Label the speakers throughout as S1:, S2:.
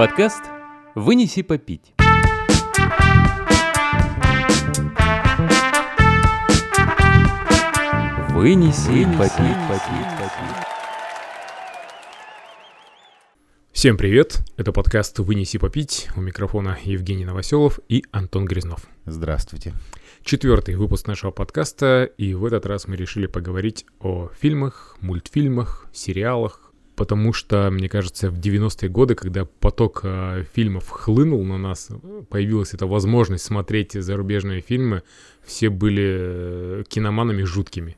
S1: Подкаст «Вынеси попить». Вынеси, попить.
S2: Всем привет! Это подкаст «Вынеси попить». У микрофона Евгений Новоселов и Антон Грязнов.
S3: Здравствуйте.
S2: Четвертый выпуск нашего подкаста, и в этот раз мы решили поговорить о фильмах, мультфильмах, сериалах, потому что, мне кажется, в 90-е годы, когда поток э, фильмов хлынул на нас, появилась эта возможность смотреть зарубежные фильмы, все были э, киноманами жуткими.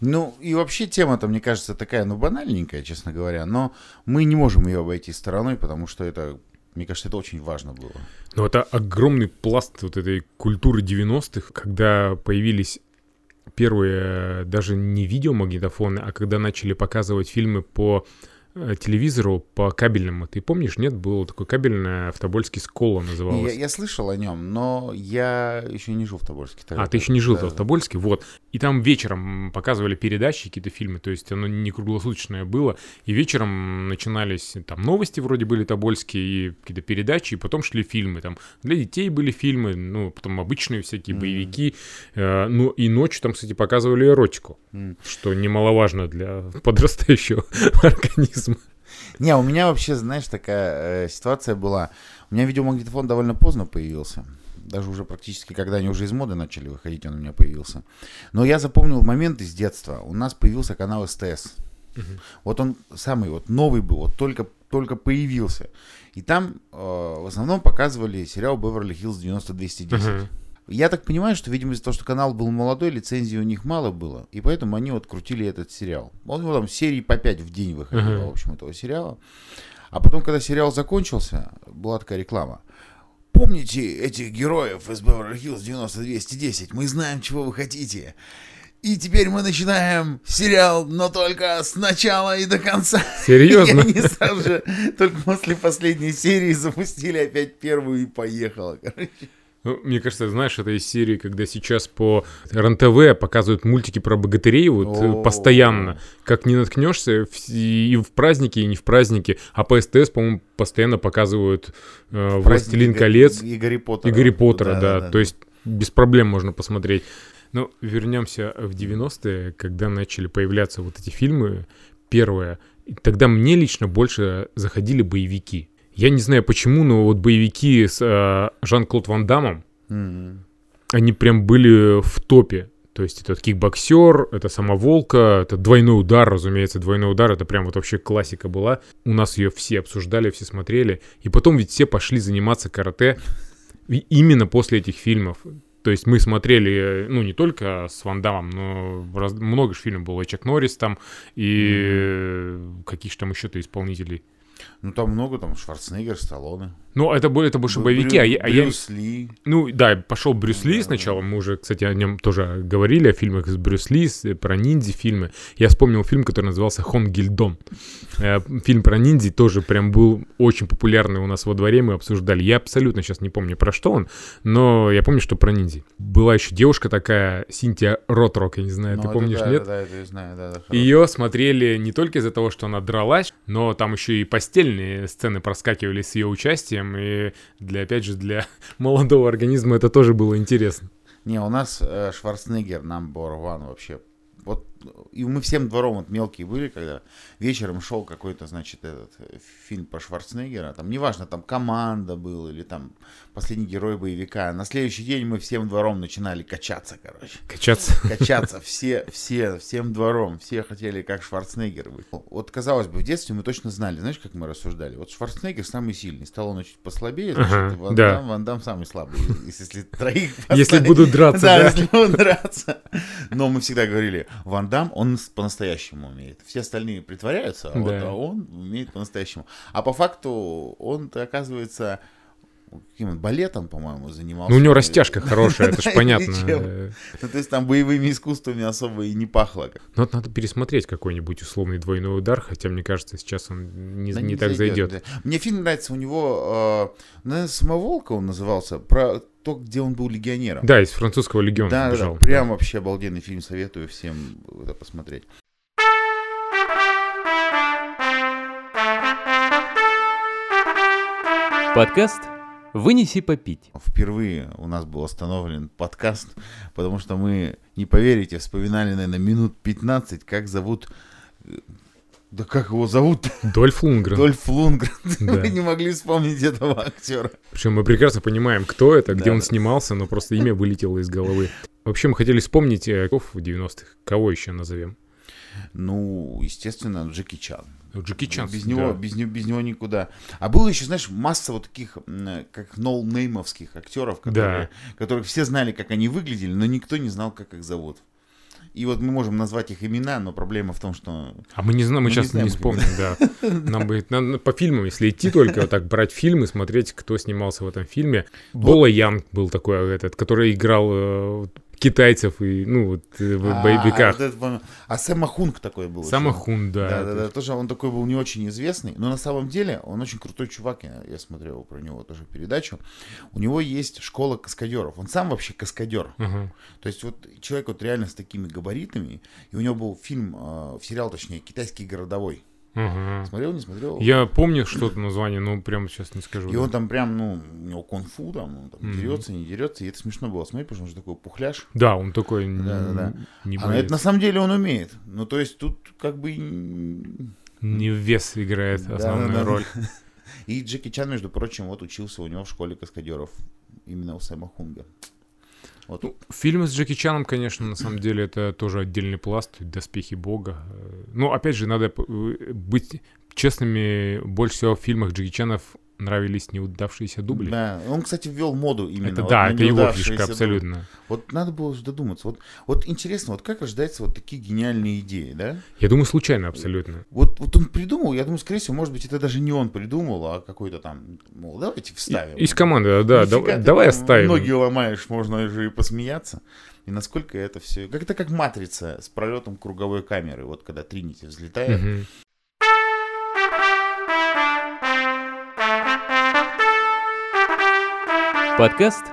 S3: Ну, и вообще тема-то, мне кажется, такая, ну, банальненькая, честно говоря, но мы не можем ее обойти стороной, потому что это, мне кажется, это очень важно было.
S2: Но это огромный пласт вот этой культуры 90-х, когда появились первые даже не видеомагнитофоны, а когда начали показывать фильмы по э, телевизору по кабельному. Ты помнишь, нет? Было такое кабельное в Тобольске Скола
S3: Я,
S2: называлось.
S3: я слышал о нем, но я еще не жил в Тобольске. тогда.
S2: А, ты еще не жил
S3: Да,
S2: в Тобольске, вот. И там вечером показывали передачи, какие-то фильмы, то есть оно не круглосуточное было. И вечером начинались, там, новости вроде были тобольские, и какие-то передачи, и потом шли фильмы. Там для детей были фильмы, ну, потом обычные всякие боевики. Э, ну, и ночью там, кстати, показывали эротику,
S3: М.
S2: что немаловажно для подрастающего организма.
S3: Не, у меня вообще, знаешь, такая э, ситуация была. У меня видеомагнитофон довольно поздно появился. Даже уже практически, когда они уже из моды начали выходить, он у меня появился. Но я запомнил момент из детства. У нас появился канал СТС. Вот он самый вот новый был, вот только, только появился. И там э, в основном показывали сериал «Беверли-Хиллз 90210».
S2: Мгм.
S3: Я так понимаю, что, видимо, из-за того, что канал был молодой, лицензии у них мало было, и поэтому они вот крутили этот сериал. Он его там серии по 5 в день выходило,
S2: Мгм.
S3: в общем, этого сериала. А потом, когда сериал закончился, была такая реклама. Помните этих героев из Beverly Hills 90210? Мы знаем, чего вы хотите. И теперь мы начинаем сериал, но только с начала и до конца.
S2: Серьезно?
S3: И они сразу же, только после последней серии запустили опять первую и поехало. короче.
S2: Ну, мне кажется, знаешь, это из серии, когда сейчас по РЕН-ТВ показывают мультики про богатырей вот э,
S3: О.
S2: постоянно. Как не наткнешься и в праздники, и не в праздники. А по СТС, по-моему, постоянно показывают э, «Властелин колец»
S3: И Гарри Поттера.
S2: и «Гарри Поттера», да. То есть без проблем можно посмотреть. Но вернемся в 90-е, когда начали появляться вот эти фильмы, первые. И Тогда мне лично больше заходили боевики. Я не знаю почему, но вот боевики с э, Жан-Клод Ван Дамом,
S3: Мгм.
S2: они прям были в топе. То есть этот кикбоксер, это самоволка, это двойной удар, разумеется, двойной удар, это прям вот вообще классика была. У нас ее все обсуждали, все смотрели. И потом ведь все пошли заниматься карате именно после этих фильмов. То есть мы смотрели, ну, не только с Ван Дамом, но раз- много же фильмов было. И Чак Норрис там, и э, каких же там еще-то исполнителей.
S3: Ну, там много, там Шварценеггер, Сталлоне.
S2: Ну, это, это больше
S3: Брю-
S2: боевики, а я, а я-
S3: Брюс Ли.
S2: Ну, да, пошел Брюс Ли
S3: Да,
S2: сначала. Мы уже, кстати, о нем тоже говорили, о фильмах с Брюс Ли, про ниндзя фильмы. Я вспомнил фильм, который назывался Хон Гильдон. Э, Фильм про ниндзя тоже прям был очень популярный у нас во дворе, мы обсуждали. Я абсолютно сейчас не помню, про что он, но я помню, что про ниндзя. Была еще девушка такая, Синтия Ротрок, я не знаю,
S3: Ну,
S2: ты помнишь,
S3: да,
S2: нет?
S3: Да, да, это я знаю, да, да.
S2: Ее смотрели не только из-за того, что она дралась, но там еще и постельные сцены проскакивали с ее участием, и для, опять же, для молодого организма это тоже было интересно.
S3: Не, у нас э, Шварценеггер number one вообще. Вот, и мы всем двором вот мелкие были, когда вечером шел какой-то, значит, этот э, фильм про Шварценеггера, там, неважно, там команда был или там последний герой боевика. На следующий день мы всем двором начинали качаться, короче.
S2: Качаться.
S3: Качаться все, все, всем двором, все хотели как Шварценеггер быть. Вот, казалось бы, в детстве мы точно знали, знаешь, как мы рассуждали? Вот Шварценеггер самый сильный, Сталлоне чуть послабее, значит,
S2: Ага,
S3: Ван,
S2: да.
S3: Дам, Ван Дам самый слабый. Если- Если троих
S2: Если будут драться,
S3: да,
S2: да.
S3: если будут драться. Но мы всегда говорили, Ван Дам, он по-настоящему умеет. Все остальные притворяются, а, вот,
S2: Да.
S3: а он умеет по-настоящему. А по факту он-то, оказывается, каким балетом, по-моему, занимался.
S2: Ну, у него растяжка хорошая, это
S3: Да,
S2: ж понятно.
S3: Ну, то есть там боевыми искусствами особо и не пахло.
S2: Ну, надо пересмотреть какой-нибудь условный двойной удар, хотя, мне кажется, сейчас он не, так зайдет.
S3: Мне фильм нравится, у него, э, наверное, «Самоволка» он назывался, про то, где он был легионером.
S2: Да, из французского легиона
S3: Да, да, прям вообще обалденный фильм, советую всем это посмотреть.
S1: Подкаст «Вынеси попить».
S3: Впервые у нас был остановлен подкаст, потому что мы, не поверите, вспоминали, наверное, минут 15, как зовут... э, Да как его зовут?
S2: Дольф Лунгрен.
S3: Дольф Лунгрен.
S2: Да.
S3: Мы не могли вспомнить этого актера.
S2: Причем мы прекрасно понимаем, кто это, где
S3: Да,
S2: он
S3: да.
S2: снимался, но просто имя вылетело из головы. Вообще мы хотели вспомнить э, в 90-х. Кого еще назовем?
S3: Ну, естественно, Джеки Чан.
S2: Джеки Чан.
S3: без
S2: да.
S3: него, без, него, без него никуда. А было еще, знаешь, масса вот таких, как ноунеймовских актеров, которые, которых все знали, как они выглядели, но никто не знал, как их зовут. И вот мы можем назвать их имена, но проблема в том, что...
S2: А мы не знаем, мы
S3: Мы не
S2: сейчас
S3: знаем,
S2: не вспомним, да. Нам бы надо по фильмам, если идти только вот так брать фильмы, смотреть, кто снимался в этом фильме. Бола Янг был такой этот, который играл э, китайцев и, ну, вот э, в
S3: А,
S2: боевиках.
S3: вот это, по-моему, а Сэма Хунг такой был.
S2: Сама
S3: еще.
S2: Хун, да.
S3: Да, да, да, тоже он такой был не очень известный, но на самом деле он очень крутой чувак, я, я смотрел про него тоже передачу. У него есть школа каскадеров, он сам вообще каскадер.
S2: Ага.
S3: То есть вот человек вот реально с такими габаритами, и у него был фильм, э, сериал точнее, «Китайский городовой».
S2: Ага.
S3: Смотрел, не смотрел?
S2: Я помню что-то название, но прямо сейчас не скажу.
S3: И
S2: да.
S3: он там прям, ну, у него кунг-фу, там, он там
S2: Мгм.
S3: дерется, не дерется, и это смешно было смотреть, потому что он же такой пухляж.
S2: Да, он такой н-
S3: Да-да-да.
S2: не
S3: А это на самом деле он умеет. Ну, то есть тут как бы...
S2: Не вес играет
S3: Да,
S2: основную
S3: да, да.
S2: роль.
S3: И Джеки Чан, между прочим, вот учился у него в школе каскадеров. Именно у Сэма Хунга. Вот.
S2: Ну, фильмы с Джеки Чаном, конечно, на самом деле это тоже отдельный пласт, доспехи бога. Ну, опять же, надо быть честными, больше всего в фильмах Джеки Чанов нравились неудавшиеся дубли.
S3: Да, он, кстати, ввел моду именно.
S2: это
S3: вот
S2: да, это его фишка
S3: дубли.
S2: абсолютно.
S3: Вот надо было додуматься. Вот, вот интересно, вот как рождаются вот такие гениальные идеи, да?
S2: Я думаю, случайно абсолютно.
S3: Вот, вот он придумал, я думаю, скорее всего, может быть, это даже не он придумал, а какой-то там, мол, давайте вставим.
S2: Из команды, да, да,
S3: Нифига
S2: давай оставим.
S3: Ноги ломаешь, можно же и посмеяться. И насколько это все... Как это как матрица с пролетом круговой камеры. Вот когда Тринити взлетает,
S2: Мгм.
S1: Подкаст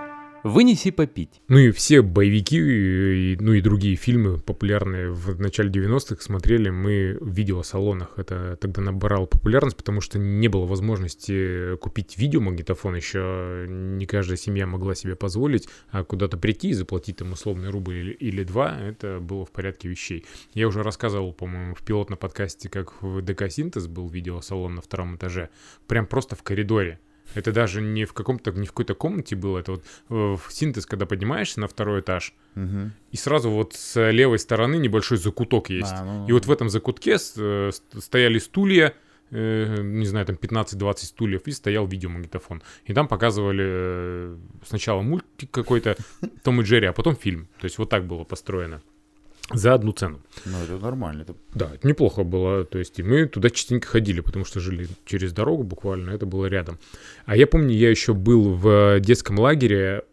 S1: «Вынеси попить».
S2: Ну и все боевики, и, ну и другие фильмы популярные в начале 90-х смотрели мы в видеосалонах. Это тогда набрало популярность, потому что не было возможности купить видеомагнитофон. Еще не каждая семья могла себе позволить, а куда-то прийти и заплатить там условный рубль или, или два, это было в порядке вещей. Я уже рассказывал, по-моему, в пилотном подкасте, как в ДК Синтез был видеосалон на втором этаже. Прям просто в коридоре. Это даже не в каком-то, не в какой-то комнате было. Это вот э, в синтез, когда поднимаешься на второй этаж,
S3: Мгм.
S2: и сразу вот с левой стороны небольшой закуток есть.
S3: А, ну,
S2: И вот в этом закутке э, ст- стояли стулья, э, не знаю, там 15-20 стульев, и стоял видеомагнитофон. И там показывали сначала мультик какой-то, Том и Джерри, а потом фильм. То есть вот так было построено. За одну цену.
S3: Ну, это нормально. Это...
S2: Да, это неплохо было. То есть и мы туда частенько ходили, потому что жили через дорогу буквально, это было рядом. А я помню, я еще был в детском лагере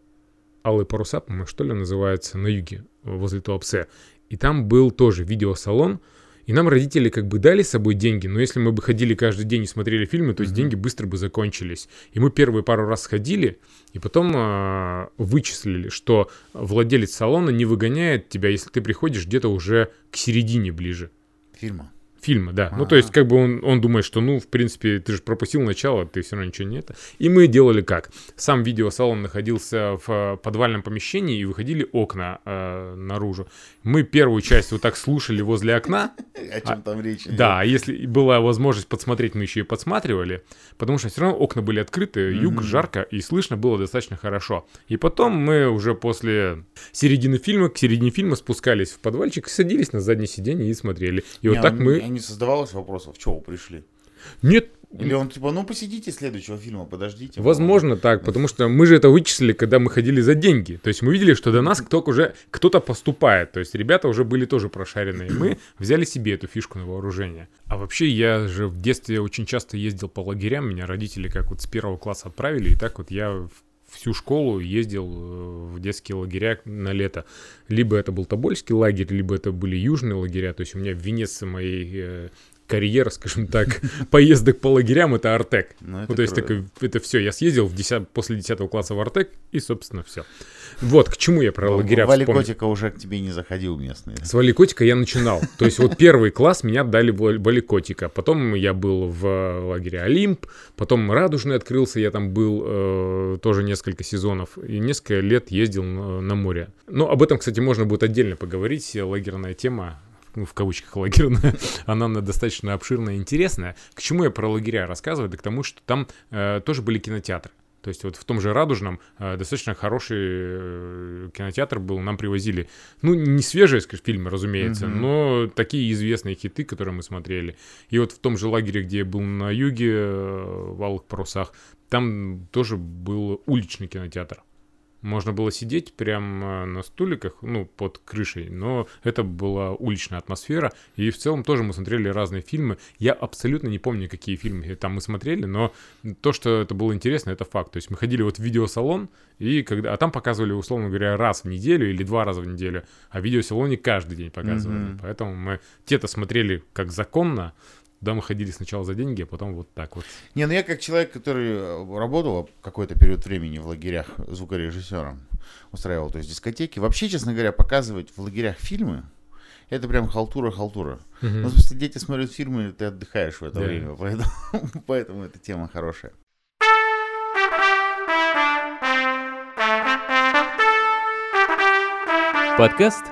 S2: Алые паруса, по-моему, что ли, называется, на юге, возле Туапсе. И там был тоже видеосалон, и нам родители как бы дали с собой деньги, но если мы бы ходили каждый день и смотрели фильмы, то есть
S3: Мгм.
S2: деньги быстро бы закончились. И мы первые пару раз сходили, и потом а, вычислили, что владелец салона не выгоняет тебя, если ты приходишь где-то уже к середине ближе
S3: Фильма.
S2: Фильма, да. Ну, то есть,
S3: А.
S2: как бы он, он думает, что, ну, в принципе, ты же пропустил начало, ты все равно ничего не это. И мы делали как? Сам видеосалон находился в э, подвальном помещении, и выходили окна э, наружу. Мы первую часть вот так слушали возле окна,
S3: О чем там речь?
S2: да, а если была возможность подсмотреть, мы еще и подсматривали, потому что все равно окна были открыты, юг, жарко, и слышно было достаточно хорошо. И потом мы уже после середины фильма, к середине фильма спускались в подвальчик, садились на заднее сиденье и смотрели. И вот так
S3: а
S2: мы...
S3: Не создавалось вопросов, чего вы пришли?
S2: Нет,
S3: Или он типа, ну посидите следующего фильма, подождите.
S2: Возможно так, потому что мы же это вычислили, когда мы ходили за деньги. То есть мы видели, что до нас кто уже кто-то поступает. То есть ребята уже были тоже прошаренные. Мы взяли себе эту фишку на вооружение. А вообще я же в детстве очень часто ездил по лагерям. Меня родители как вот с первого класса отправили. И так вот я в- всю школу ездил э, в детские лагеря на лето. Либо это был Тобольский лагерь, либо это были южные лагеря. То есть у меня в Венеции моей э, карьера, скажем так, поездок по лагерям, это Артек.
S3: Ну, это
S2: Ну, то есть это все. Я съездил в 10, после 10 класса в Артек, и, собственно, все. Вот, к чему я про лагеря
S3: Вали
S2: вспомнил.
S3: Котика уже к тебе не заходил местный.
S2: С Валикотика я начинал. То есть вот первый класс меня дали в Валикотика. Потом я был в лагере Олимп. Потом Радужный открылся. Я там был э, тоже несколько сезонов. И несколько лет ездил на, на море. Но об этом, кстати, можно будет отдельно поговорить. Лагерная тема ну, в кавычках лагерная, она достаточно обширная и интересная. К чему я про лагеря рассказываю? Да к тому, что там э, тоже были кинотеатры. То есть вот в том же Радужном э, достаточно хороший э, кинотеатр был, нам привозили, ну, не свежие, скажем, фильмы, разумеется,
S3: Мгм.
S2: но такие известные хиты, которые мы смотрели. И вот в том же лагере, где я был на юге, э, в Алых Парусах, там тоже был уличный кинотеатр. Можно было сидеть прямо на стуликах, ну, под крышей, но это была уличная атмосфера, и в целом тоже мы смотрели разные фильмы. Я абсолютно не помню, какие фильмы там мы смотрели, но то, что это было интересно, это факт. То есть мы ходили вот в видеосалон, и когда... а там показывали, условно говоря, раз в неделю или два раза в неделю, а в видеосалоне каждый день показывали.
S3: Мгм.
S2: Поэтому мы те-то смотрели как законно, Туда мы ходили сначала за деньги, а потом вот так вот.
S3: Не, ну я как человек, который э, работал какой-то период времени в лагерях звукорежиссером, устраивал, то есть дискотеки. Вообще, честно говоря, показывать в лагерях фильмы, это прям халтура-халтура. Ну, в смысле, дети смотрят фильмы, ты отдыхаешь в это
S2: Да.
S3: время, поэтому, поэтому эта тема хорошая.
S1: Подкаст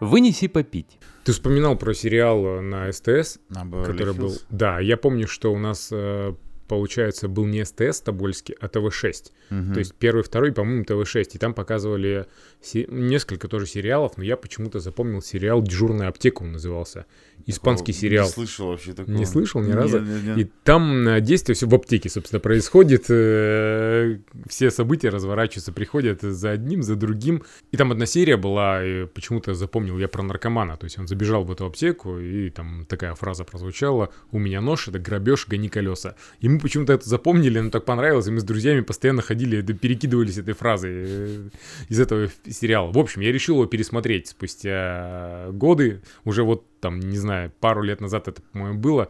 S1: «Вынеси попить».
S2: Ты вспоминал про сериал э, на СТС, который был... Да, я помню, что у нас, э, получается, был не СТС Тобольский, а ТВ-6.
S3: Мгм.
S2: То есть первый, второй, по-моему, ТВ-6. И там показывали се- несколько тоже сериалов, но я почему-то запомнил сериал «Дежурная аптека» он назывался. Испанский
S3: Такого
S2: сериал.
S3: Не слышал вообще такого.
S2: Не слышал ни разу?
S3: нет, нет.
S2: И там э, действие все в аптеке, собственно, происходит. э, Все события разворачиваются, приходят за одним, за другим. И там одна серия была, и почему-то запомнил я про наркомана. То есть он забежал в эту аптеку, и там такая фраза прозвучала. У меня нож, это грабеж, гони колеса. И мы почему-то это запомнили, нам так понравилось, и мы с друзьями постоянно ходили, да, перекидывались этой фразой э, из этого сериала. В общем, я решил его пересмотреть спустя годы. Уже вот там, не знаю, пару лет назад это, по-моему, было.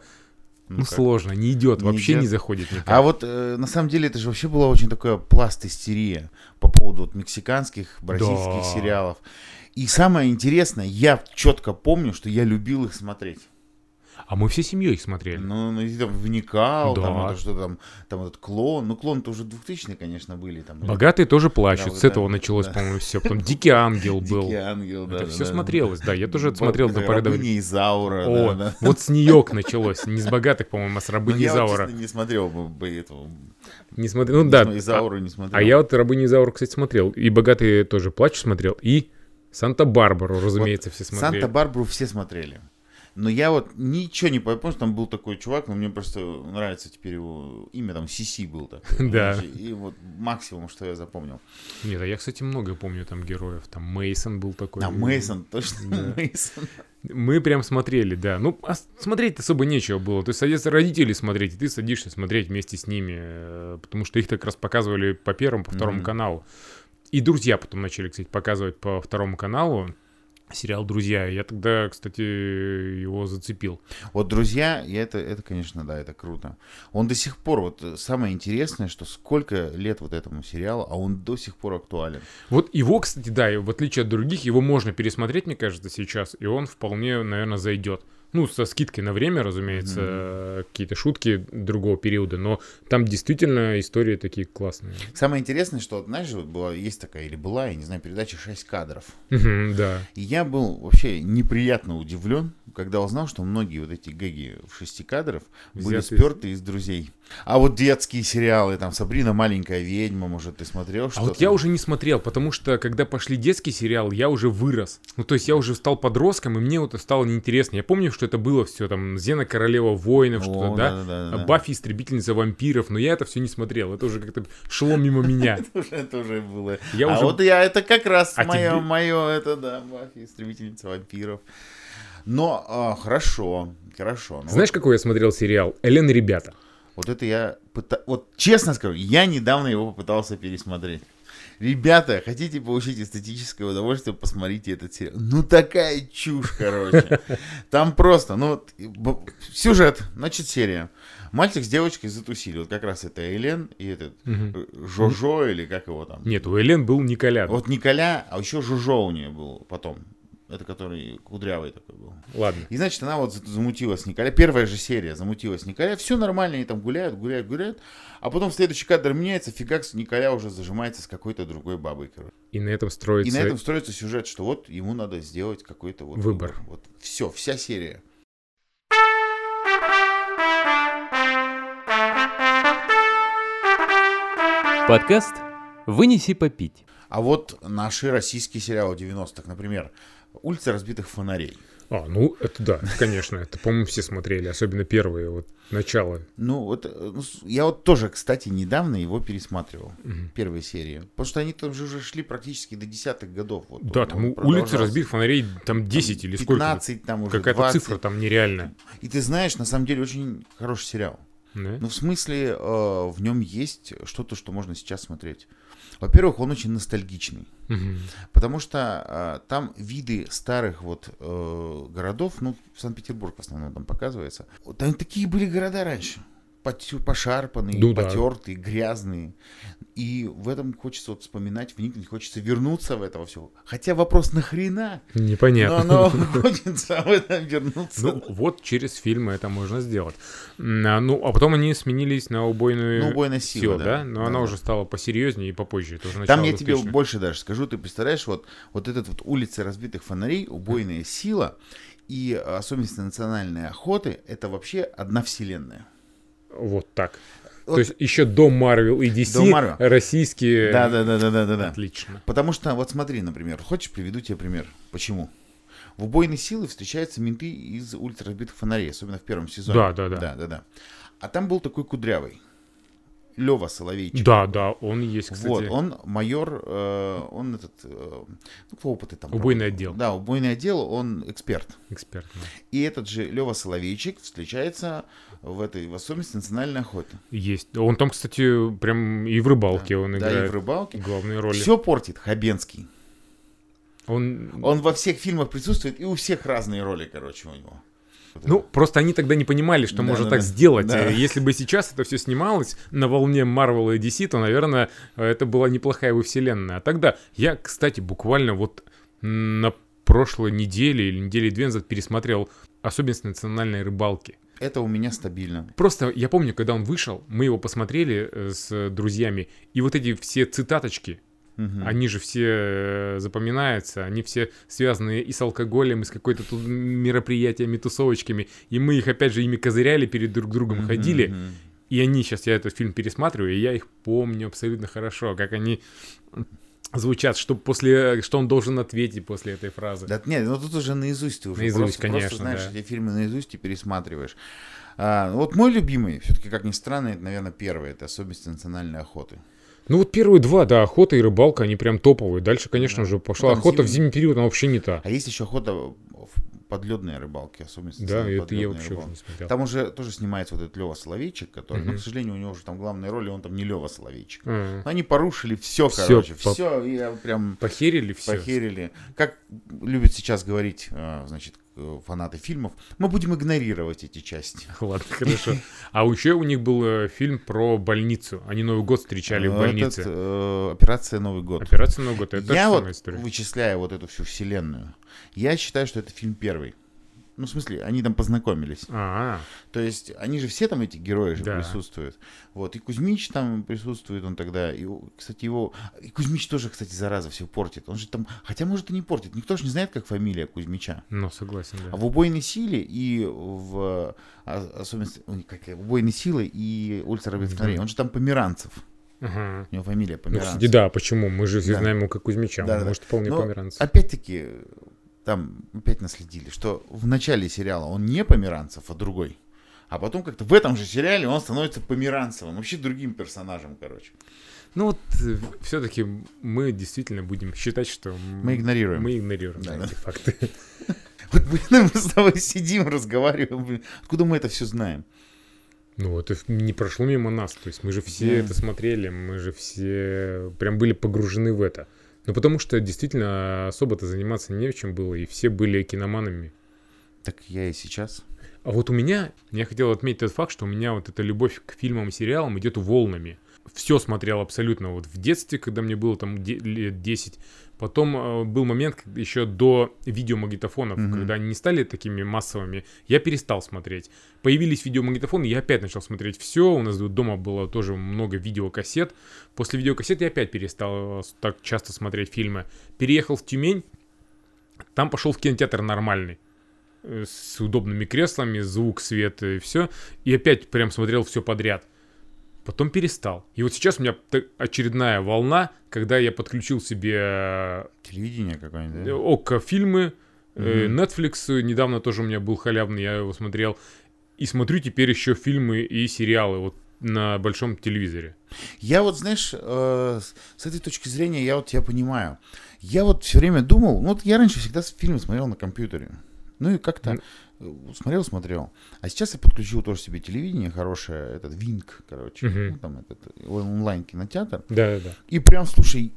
S2: Ну,
S3: Ну
S2: сложно, не идет,
S3: Не
S2: вообще
S3: идет?
S2: не заходит никак.
S3: А вот э, на самом деле это же вообще была очень такая пласт истерия по поводу вот мексиканских, бразильских
S2: Да.
S3: сериалов. И самое интересное, я четко помню, что я любил их смотреть.
S2: А мы всей семьей их смотрели.
S3: Ну, ну, и там вникал, там
S2: Да.
S3: это что там, там этот клон. Ну, клон-то уже 2000 конечно, были. Там,
S2: Богатые тоже плачут.
S3: Да,
S2: С
S3: вот
S2: этого
S3: да,
S2: началось,
S3: да.
S2: по-моему, все. Потом Дикий ангел был.
S3: Дикий ангел, да.
S2: это
S3: да,
S2: все
S3: да.
S2: смотрелось, да. Я тоже это смотрел до поры до
S3: «Рабыня Изаура,
S2: О,
S3: да, да.
S2: вот с нее началось. Не с богатых, по-моему, а с
S3: Ну,
S2: рабыни
S3: я вот,
S2: Изаура.
S3: честно, не смотрел бы, этого.
S2: Не смотрел. Ну
S3: не
S2: да.
S3: Изауру не смотрел.
S2: А я вот рабыни Изаура, кстати, смотрел. И богатые тоже плачут смотрел. И Санта-Барбару, разумеется, все смотрели.
S3: Санта-Барбару все смотрели. Но я вот ничего не помню, там был такой чувак, но мне просто нравится теперь его имя, там Сиси был такой.
S2: Да.
S3: И вот максимум, что я запомнил.
S2: Нет, а я, кстати, много помню там героев. Там Мейсон был такой.
S3: А Мейсон, точно
S2: Да.
S3: Мейсон.
S2: Мы прям смотрели, да. Ну, а смотреть особо нечего было. То есть садятся родители смотреть, и ты садишься смотреть вместе с ними, э, потому что их так раз показывали по первому, по второму
S3: Мгм.
S2: каналу. И друзья потом начали, кстати, показывать по второму каналу сериал «Друзья». Я тогда, кстати, его зацепил.
S3: Вот друзья, это, это, конечно, да, это круто. Он до сих пор, вот э, самое интересное, что сколько лет вот этому сериалу, а он до сих пор актуален.
S2: Вот его, кстати, да, в отличие от других, его можно пересмотреть, мне кажется, сейчас, и он вполне, наверное, зайдет. Ну, со скидкой на время, разумеется, э, какие-то шутки другого периода, но там действительно истории такие классные.
S3: Самое интересное, что, знаешь, вот была, есть такая, или была, я не знаю, передача «6 кадров».
S2: Мгм, да.
S3: И я был вообще неприятно удивлен, когда узнал, что многие вот эти гэги в шести кадров были
S2: Взяты из-
S3: сперты из друзей. А вот детские сериалы, там Сабрина маленькая ведьма, может, ты смотрел
S2: А
S3: что-то?
S2: вот я уже не смотрел, потому что когда пошли детский сериал, я уже вырос. Ну, то есть я уже стал подростком, и мне вот стало неинтересно. Я помню, что это было все там Зена Королева воинов, что-то, да?
S3: да-да-да-да.
S2: Баффи истребительница вампиров, но я это все не смотрел. Это уже как-то шло мимо меня.
S3: Это уже, было. А вот я, это как раз
S2: А
S3: мое, мое, это да, Баффи, истребительница вампиров. Но а, хорошо, хорошо. Ну,
S2: Знаешь, какой я смотрел сериал? Элен и ребята.
S3: Вот это я Вот честно скажу, я недавно его попытался пересмотреть. Ребята, хотите получить эстетическое удовольствие, посмотрите этот сериал. Ну, такая чушь, короче. Там просто, ну, сюжет, значит, серия. Мальчик с девочкой затусили. Вот как раз это Элен и этот э, Жожо или как его там.
S2: Нет, у Элен был Николя.
S3: Вот Николя, а еще Жужо у нее был потом. Это который кудрявый такой был.
S2: Ладно.
S3: И значит, она вот за- замутилась с Николя. Первая же серия замутилась с Николя. Все нормально, они там гуляют, гуляют, гуляют. А потом следующий кадр меняется, фигакс, Николя уже зажимается с какой-то другой бабой, короче.
S2: И на этом
S3: И
S2: строится...
S3: на этом строится сюжет, что вот ему надо сделать какой-то вот
S2: Выбор.
S3: Вот все, вся серия.
S1: Подкаст «Вынеси попить».
S3: А вот наши российские сериалы 90-х, например, «Улица разбитых фонарей».
S2: А, ну, это да, конечно. Это, по-моему, все смотрели. Особенно первые, вот, начало.
S3: Ну, вот, э, ну, я вот тоже, кстати, недавно его пересматривал, первые серии. Потому что они там же уже шли практически до десятых годов. Вот,
S2: Да, там
S3: он
S2: у- улицы
S3: продолжался.
S2: разбитых фонарей, там 10 или сколько.
S3: 15 там уже,
S2: Какая-то
S3: 20.
S2: цифра там нереальная.
S3: И ты знаешь, на самом деле очень хороший сериал.
S2: Да?
S3: Ну, в смысле, э, в нем есть что-то, что можно сейчас смотреть. Во-первых, он очень ностальгичный.
S2: Мгм.
S3: Потому что э, там виды старых вот э, городов, ну, Санкт-Петербург в основном там показывается. Там такие были города раньше. Пошарпанные,
S2: Ну да.
S3: потертые, грязные. И в этом хочется вот вспоминать, вникнуть, хочется вернуться в это все. Хотя вопрос нахрена?
S2: Непонятно.
S3: Но, но хочется в этом вернуться.
S2: Ну, вот через фильмы это можно сделать. А, Ну, а потом они сменились на убойную,
S3: Ну, убойная сила,
S2: силу,
S3: да.
S2: Но
S3: Да,
S2: она
S3: да.
S2: уже стала посерьезнее и попозже. Это уже
S3: Там я тебе
S2: 2000-х.
S3: больше даже скажу, ты представляешь, вот, вот этот вот улица разбитых фонарей, убойная сила и особенности национальной охоты, это вообще одна вселенная.
S2: Вот так.
S3: Вот-
S2: То есть еще до Marvel и DC
S3: До Marvel.
S2: российские...
S3: Да, да, да, да, да, да, да.
S2: Отлично.
S3: Потому что, вот смотри, например, хочешь, приведу тебе пример. Почему? В убойной силы встречаются менты из улиц разбитых фонарей, особенно в первом сезоне.
S2: Да, да, да.
S3: Да, да, да. А там был такой кудрявый. Лева Соловейчик.
S2: Да, да, он есть, кстати.
S3: Вот, он майор, э, он этот, э, ну, кто опыты там.
S2: Убойный
S3: проводил?
S2: отдел.
S3: Да, убойный отдел, он эксперт.
S2: Эксперт. да.
S3: И этот же Лева Соловейчик встречается в этой, в особенности национальной охоты.
S2: Есть. Он там, кстати, прям и в рыбалке он
S3: да, и
S2: играет
S3: в рыбалке.
S2: главные роли.
S3: Все портит Хабенский.
S2: Он...
S3: Он во всех фильмах присутствует, и у всех разные роли, короче, у него.
S2: Ну, просто они тогда не понимали, что
S3: Да,
S2: можно
S3: да,
S2: так
S3: да.
S2: сделать.
S3: Да.
S2: Э, Если бы сейчас это все снималось на волне Marvel и DC, то, наверное, э, это была неплохая бы вселенная. А тогда я, кстати, буквально вот на прошлой неделе или недели две назад пересмотрел особенности национальной рыбалки.
S3: Это у меня стабильно.
S2: Просто я помню, когда он вышел, мы его посмотрели э, с друзьями, и вот эти все цитаточки,
S3: Мгм.
S2: они же все э, запоминаются, они все связаны и с алкоголем, и с какой-то тут мероприятиями, тусовочками. И мы их, опять же, ими козыряли, перед друг другом ходили.
S3: Мгм.
S2: И они, сейчас я этот фильм пересматриваю, и я их помню абсолютно хорошо, как они звучат, что после, что он должен ответить после этой фразы.
S3: Да, нет, ну тут уже наизусть ты уже.
S2: Наизусть,
S3: просто,
S2: конечно,
S3: Просто знаешь
S2: да.
S3: эти фильмы наизусть и пересматриваешь. А, вот мой любимый, все-таки, как ни странно, это, наверное, первый. Это особенности национальной охоты.
S2: Ну вот первые два, да, охота и рыбалка, они прям топовые. Дальше, конечно
S3: Да.
S2: же, пошла
S3: Там
S2: охота в
S3: зимний-
S2: зимний период, она вообще не та.
S3: А есть еще охота подледные рыбалки, особенности
S2: Да, это я вообще уже
S3: рыбалки.
S2: не смотрел.
S3: Там уже тоже снимается вот этот Лева Соловейчик, который, ну,
S2: Мгм.
S3: к сожалению, у него уже там главная роль, и он там не Лева Соловейчик.
S2: А,
S3: Они порушили все,
S2: Всё,
S3: короче,
S2: по-
S3: все, я прям
S2: Похерили все.
S3: похерили. Как любят сейчас говорить, э, значит, э, фанаты фильмов, мы будем игнорировать эти части.
S2: Ладно, хорошо. А еще у них был э, фильм про больницу. Они Новый год встречали в больнице.
S3: этот, э, операция Новый год.
S2: Операция Новый год. Это
S3: я вот
S2: история.
S3: вычисляю вот эту всю вселенную. Я считаю, что это фильм первый. Ну, в смысле, они там познакомились.
S2: А,
S3: То есть, они же все там, эти герои же
S2: Да.
S3: присутствуют. Вот, и Кузьмич там присутствует, он тогда, и, кстати, его... И Кузьмич тоже, кстати, зараза, все портит. Он же там... Хотя, может, и не портит. Никто же не знает, как фамилия Кузьмича.
S2: ну согласен,
S3: А
S2: да.
S3: в «Убойной силе» и в... а, Особенности... Как, я, «Убойной силы» и «Улица Робертов
S2: Да.
S3: он же там Померанцев.
S2: Ага.
S3: У него фамилия
S2: Ну,
S3: Померанцев.
S2: кстати, да, почему? Мы же все
S3: Да.
S2: знаем его как Кузьмича.
S3: Да,
S2: он
S3: да.
S2: может вполне
S3: Но
S2: померанцев.
S3: Опять-таки, там опять наследили, что в начале сериала он не Померанцев, а другой. А потом как-то в этом же сериале он становится Померанцевым, вообще другим персонажем, короче.
S2: Ну вот все-таки мы действительно будем считать, что
S3: Мы игнорируем.
S2: Мы игнорируем
S3: Да,
S2: да, эти факты.
S3: Вот мы с тобой сидим, разговариваем, блин, откуда мы это все знаем?
S2: Ну в- не прошло мимо нас. То есть мы же все это смотрели, мы же все прям были погружены в это. Ну потому что действительно особо-то заниматься не в чем было, и все были киноманами.
S3: Так я и сейчас.
S2: А вот у меня, я хотел отметить тот факт, что у меня вот эта любовь к фильмам и сериалам идет волнами. Все смотрел абсолютно вот в детстве, когда мне было там лет 10. Потом э, был момент еще до видеомагнитофонов,
S3: Мгм.
S2: когда они не стали такими массовыми, я перестал смотреть. Появились видеомагнитофоны, я опять начал смотреть все. У нас дома было тоже много видеокассет. После видеокассет я опять перестал э, так часто смотреть фильмы. Переехал в Тюмень, там пошел в кинотеатр нормальный э, с удобными креслами, звук, свет и все. И опять прям смотрел все подряд. Потом перестал. И вот сейчас у меня очередная волна, когда я подключил себе э,
S3: Телевидение какое-нибудь, да?
S2: ОККО фильмы,
S3: Мгм.
S2: Netflix недавно тоже у меня был халявный, я его смотрел. И смотрю теперь еще фильмы и сериалы вот на большом телевизоре.
S3: Я вот, знаешь, э, с- этой точки зрения я вот тебя понимаю. Я вот все время думал, ну вот я раньше всегда фильмы смотрел на компьютере. Ну и как-то смотрел, смотрел. А сейчас я подключил тоже себе телевидение хорошее, этот Винк, короче,
S2: Мгм.
S3: ну, там этот онлайн кинотеатр.
S2: Да-да-да.
S3: И прям, слушай,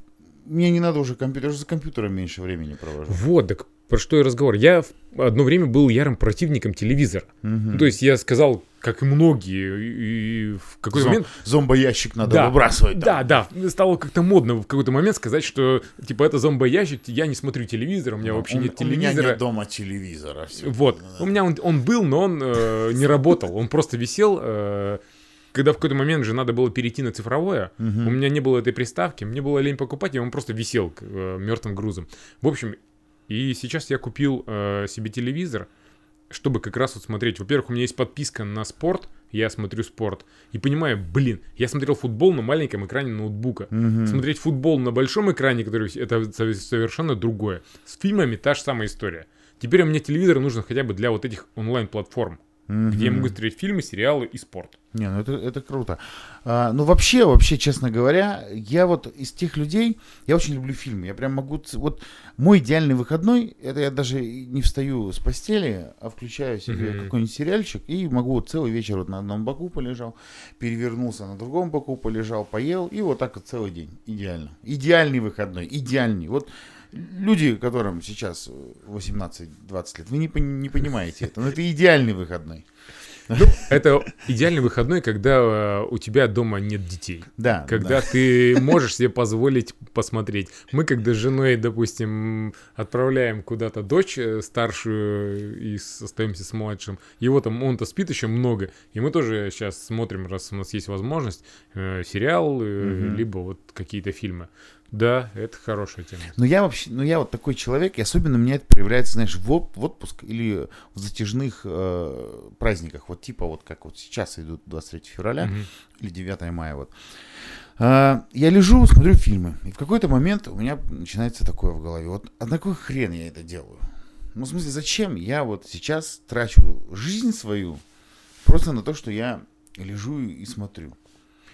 S3: мне не надо уже компьютер, я уже за компьютером меньше времени провожу.
S2: Вот, так про что и разговор. Я одно время был ярым противником телевизора. Ну, то есть я сказал, как и многие, и, в какой-то
S3: Зом-
S2: момент...
S3: Зомбоящик надо
S2: Да,
S3: выбрасывать. там.
S2: Да, да, стало как-то модно в какой-то момент сказать, что типа это зомбоящик, я не смотрю телевизор, у меня вообще
S3: У-
S2: нет
S3: У меня
S2: телевизора.
S3: нет дома телевизора. всё.
S2: Вот, у меня он, он был, но он э, не работал, он просто висел. э, когда в какой-то момент же надо было перейти на цифровое,
S3: Мгм.
S2: у меня не было этой приставки, мне было лень покупать, и он просто висел мертвым грузом. В общем, и сейчас я купил э, себе телевизор, чтобы как раз вот смотреть. Во-первых, у меня есть подписка на спорт, я смотрю спорт, и понимаю, блин, я смотрел футбол на маленьком экране ноутбука.
S3: Мгм.
S2: Смотреть футбол на большом экране, который это со- совершенно другое. С фильмами та же самая история. Теперь у меня телевизор нужен хотя бы для вот этих онлайн-платформ, где я могу смотреть фильмы, сериалы и спорт.
S3: Не, ну это, это круто. А, ну вообще, вообще, честно говоря, я вот из тех людей, я очень люблю фильмы. Я прям могу... Вот мой идеальный выходной, это я даже не встаю с постели, а включаю себе
S2: Мгм.
S3: какой-нибудь сериальчик и могу вот целый вечер вот на одном боку полежал, перевернулся на другом боку полежал, поел и вот так вот целый день. Идеально. Идеальный выходной, идеальный. Вот люди, которым сейчас э, 18-20 лет, вы не, не понимаете это, но это идеальный выходной.
S2: Это идеальный выходной, когда э, у тебя дома нет детей.
S3: Да.
S2: Когда ты можешь себе позволить посмотреть. Мы, когда с женой, допустим, отправляем куда-то дочь э, старшую и остаемся с младшим, его там, он-то спит еще много, и мы тоже сейчас смотрим, раз у нас есть возможность, э, сериал, либо вот какие-то фильмы. Да, это хорошая тема.
S3: Но я вообще, ну я вот такой человек, и особенно меня это проявляется, знаешь, в, оп- в отпуск или в затяжных э, праздниках, вот типа вот как вот сейчас идут 23 февраля
S2: Мгм.
S3: или 9 мая вот. А, я лежу, смотрю фильмы, и в какой-то момент у меня начинается такое в голове, вот а на какой хрен я это делаю? Ну, в смысле, зачем я вот сейчас трачу жизнь свою просто на то, что я лежу и смотрю?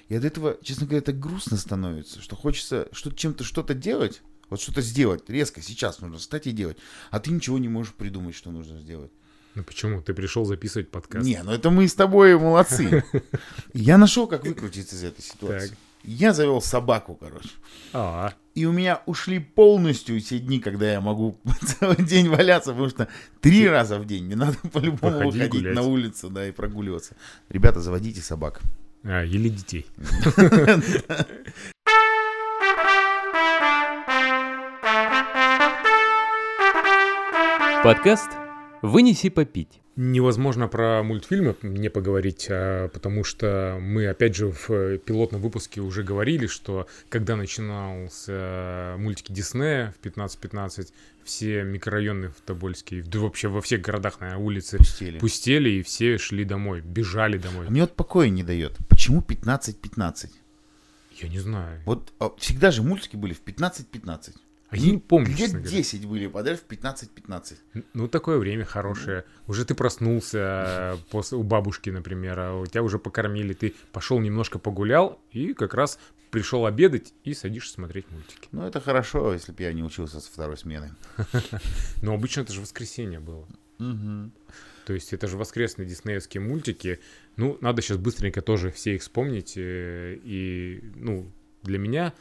S3: И от этого, честно говоря, так грустно становится, что хочется что чем-то что-то делать, вот что-то сделать резко, сейчас нужно встать и делать, а ты ничего не можешь придумать, что нужно сделать.
S2: Ну почему? Ты пришел записывать подкаст.
S3: Не, ну это мы с тобой молодцы. Я нашел, как выкрутиться из этой ситуации.
S2: Так.
S3: Я завел собаку, короче.
S2: А,
S3: И у меня ушли полностью те дни, когда я могу целый день валяться, потому что три раза в день мне надо по-любому
S2: Выходить
S3: выходить
S2: гулять.
S3: на улицу, да, и прогуливаться. Ребята, заводите собак.
S2: А, или детей.
S1: Подкаст «Вынеси попить».
S2: Невозможно про мультфильмы не поговорить, а, потому что мы, опять же, в э, пилотном выпуске уже говорили, что когда начинался мультики Диснея в 15-15, все микрорайоны в Тобольске, да вообще во всех городах, наверное, улицы
S3: Пустили.
S2: пустели, и все шли домой, бежали домой.
S3: А мне вот покоя не дает. Почему 15-15?
S2: Я не знаю.
S3: Вот а, всегда же мультики были в 15-15.
S2: А я не помню,
S3: Лет
S2: честно говоря.
S3: 10 были подряд в 15-15.
S2: Ну, такое время хорошее. Уже ты проснулся после, у бабушки, например, а у тебя уже покормили, ты пошел немножко погулял и как раз пришел обедать и садишься смотреть мультики.
S3: Ну, это хорошо, если бы я не учился со второй смены.
S2: Но обычно это же воскресенье было. То есть это же воскресные диснеевские мультики. Ну, надо сейчас быстренько тоже все их вспомнить. э, И, ну, для меня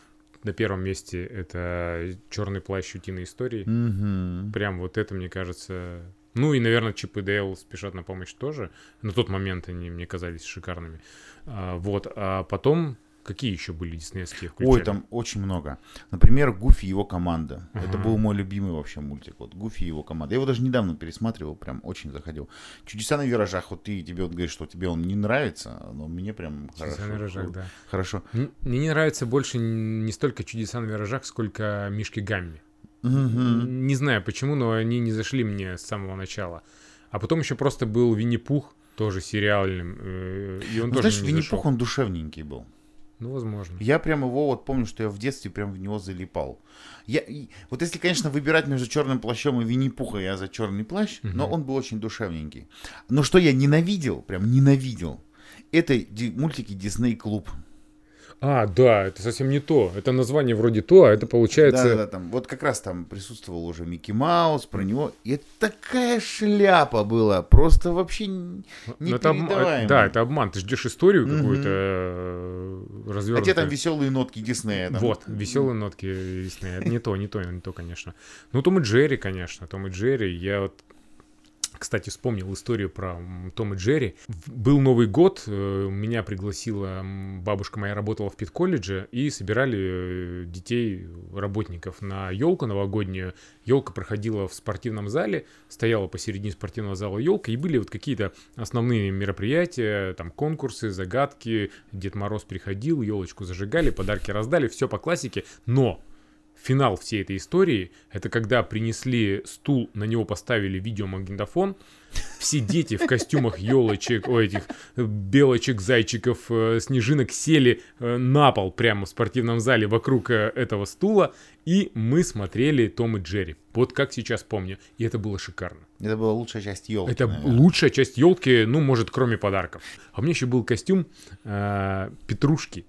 S2: на первом месте это «Черный плащ. Утиные истории».
S3: Мгм.
S2: Прям вот это, мне кажется... Ну и, наверное, Чип и Дейл спешат на помощь тоже. На тот момент они мне казались шикарными. А, вот. А потом... Какие еще были диснеевские?
S3: Ой,
S2: включали?
S3: там очень много. Например, Гуфи и его команда. Это
S2: Ага.
S3: был мой любимый вообще мультик. Вот Гуфи и его команда. Я его даже недавно пересматривал, прям очень заходил. Чудеса на виражах. Вот ты тебе вот говоришь, что тебе он не нравится, но мне прям
S2: «Чудеса
S3: хорошо.
S2: на виражах», да.
S3: Хорошо.
S2: Мне не нравится больше не столько «Чудеса на виражах», сколько «Мишки Гамми».
S3: Мгм.
S2: Не знаю почему, но они не зашли мне с самого начала. А потом еще просто был Винни-Пух, тоже сериальным. э, И он
S3: Ну,
S2: тоже
S3: знаешь, Винни-Пух, он душевненький был.
S2: Ну, возможно.
S3: Я прям его вот помню, что я в детстве прям в него залипал. Я, и- вот если, конечно, выбирать между черным плащом и Винни-Пуха, я за черный плащ, но
S2: Мгм.
S3: он был очень душевненький. Но что я ненавидел, прям ненавидел, это ди- мультики Дисней Клуб.
S2: А, да, это совсем не то. Это название вроде то, а это получается...
S3: Да, да, там, вот как раз там присутствовал уже Микки Маус, про него. И это такая шляпа была, просто вообще н-
S2: Ну, это обма-
S3: непередаваемая.
S2: Да, это обман. Ты ждешь историю какую-то э,
S3: А
S2: развернутую.
S3: те там веселые нотки Диснея. там.
S2: Вот, веселые нотки Диснея. Это не то, не то, не то, конечно. Ну, Том и Джерри, конечно, Том и Джерри. Я вот, кстати, вспомнил историю про Том и Джерри. Был Новый год, э, меня пригласила бабушка моя работала в педколледже, и собирали э, детей, работников на елку новогоднюю. Елка проходила в спортивном зале, стояла посередине спортивного зала елка, и были вот какие-то основные мероприятия, там конкурсы, загадки, Дед Мороз приходил, елочку зажигали, подарки раздали, все по классике, но финал всей этой истории это когда принесли стул, на него поставили видеомагнитофон, все дети в костюмах елочек, о, этих э, белочек, зайчиков, э, снежинок сели э, на пол прямо в спортивном зале вокруг э, этого стула, и мы смотрели Том и Джерри. Вот как сейчас помню. И это было шикарно.
S3: Это была лучшая часть елки.
S2: Это лучшая часть елки, ну, может, кроме подарков. А у меня еще был костюм э, Петрушки.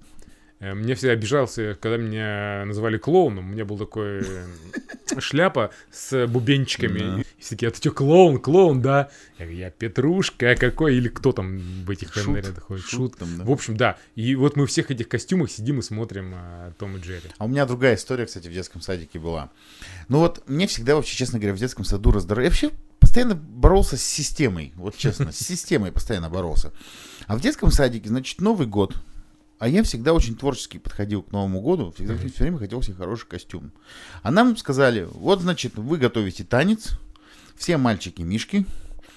S2: Э, Мне всегда обижался, когда меня называли клоуном. У меня был такой э, шляпа с бубенчиками.
S3: Да.
S2: И все такие, а ты что, клоун, клоун, да? Я говорю, я Петрушка какой, или кто там в этих
S3: Шут.
S2: нарядах ходит?
S3: Шут
S2: Шут.
S3: там, да.
S2: В общем, да. И вот мы в всех этих костюмах сидим и смотрим э, Том и Джерри.
S3: А у меня другая история, кстати, в детском садике была. Ну вот, мне всегда вообще, честно говоря, в детском саду раздражало. Я вообще постоянно боролся с системой, вот честно, с системой постоянно боролся. А в детском садике, значит, Новый год. А я всегда очень творчески подходил к Новому году, всегда
S2: Мгм.
S3: все время хотел себе хороший костюм. А нам сказали, вот, значит, вы готовите танец, все мальчики мишки,